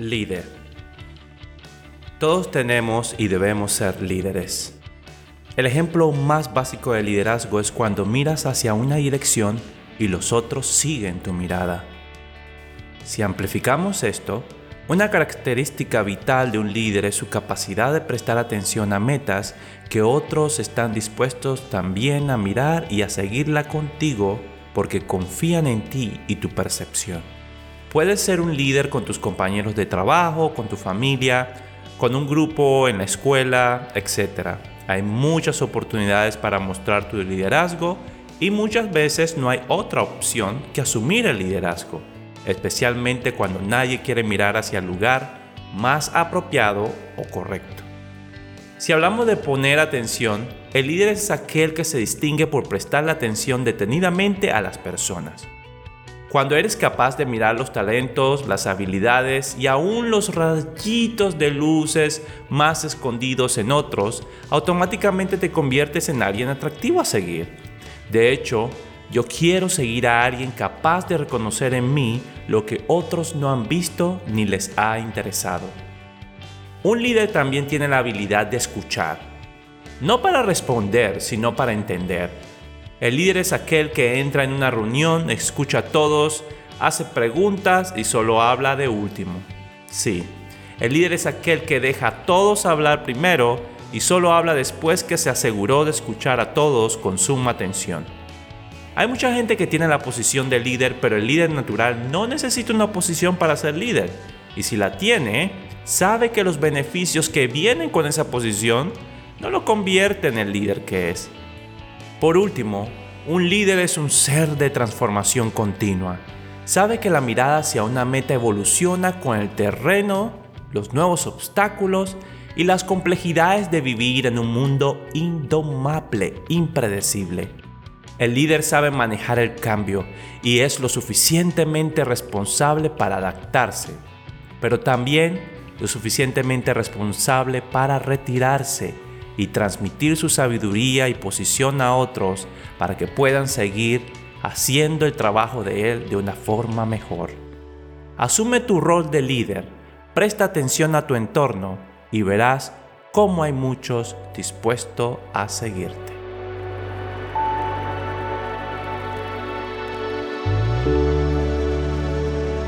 Líder. Todos tenemos y debemos ser líderes. El ejemplo más básico de liderazgo es cuando miras hacia una dirección y los otros siguen tu mirada. Si amplificamos esto, una característica vital de un líder es su capacidad de prestar atención a metas que otros están dispuestos también a mirar y a seguirla contigo porque confían en ti y tu percepción. Puedes ser un líder con tus compañeros de trabajo, con tu familia, con un grupo en la escuela, etc. Hay muchas oportunidades para mostrar tu liderazgo y muchas veces no hay otra opción que asumir el liderazgo, especialmente cuando nadie quiere mirar hacia el lugar más apropiado o correcto. Si hablamos de poner atención, el líder es aquel que se distingue por prestar la atención detenidamente a las personas. Cuando eres capaz de mirar los talentos, las habilidades y aún los rayitos de luces más escondidos en otros, automáticamente te conviertes en alguien atractivo a seguir. De hecho, yo quiero seguir a alguien capaz de reconocer en mí lo que otros no han visto ni les ha interesado. Un líder también tiene la habilidad de escuchar, no para responder, sino para entender el líder es aquel que entra en una reunión, escucha a todos, hace preguntas y solo habla de último. Sí, el líder es aquel que deja a todos hablar primero y solo habla después que se aseguró de escuchar a todos con suma atención. Hay mucha gente que tiene la posición de líder, pero el líder natural no necesita una posición para ser líder. Y si la tiene, sabe que los beneficios que vienen con esa posición no lo convierten en el líder que es. Por último, un líder es un ser de transformación continua. Sabe que la mirada hacia una meta evoluciona con el terreno, los nuevos obstáculos y las complejidades de vivir en un mundo indomable, impredecible. El líder sabe manejar el cambio y es lo suficientemente responsable para adaptarse, pero también lo suficientemente responsable para retirarse y transmitir su sabiduría y posición a otros para que puedan seguir haciendo el trabajo de Él de una forma mejor. Asume tu rol de líder, presta atención a tu entorno y verás cómo hay muchos dispuestos a seguirte.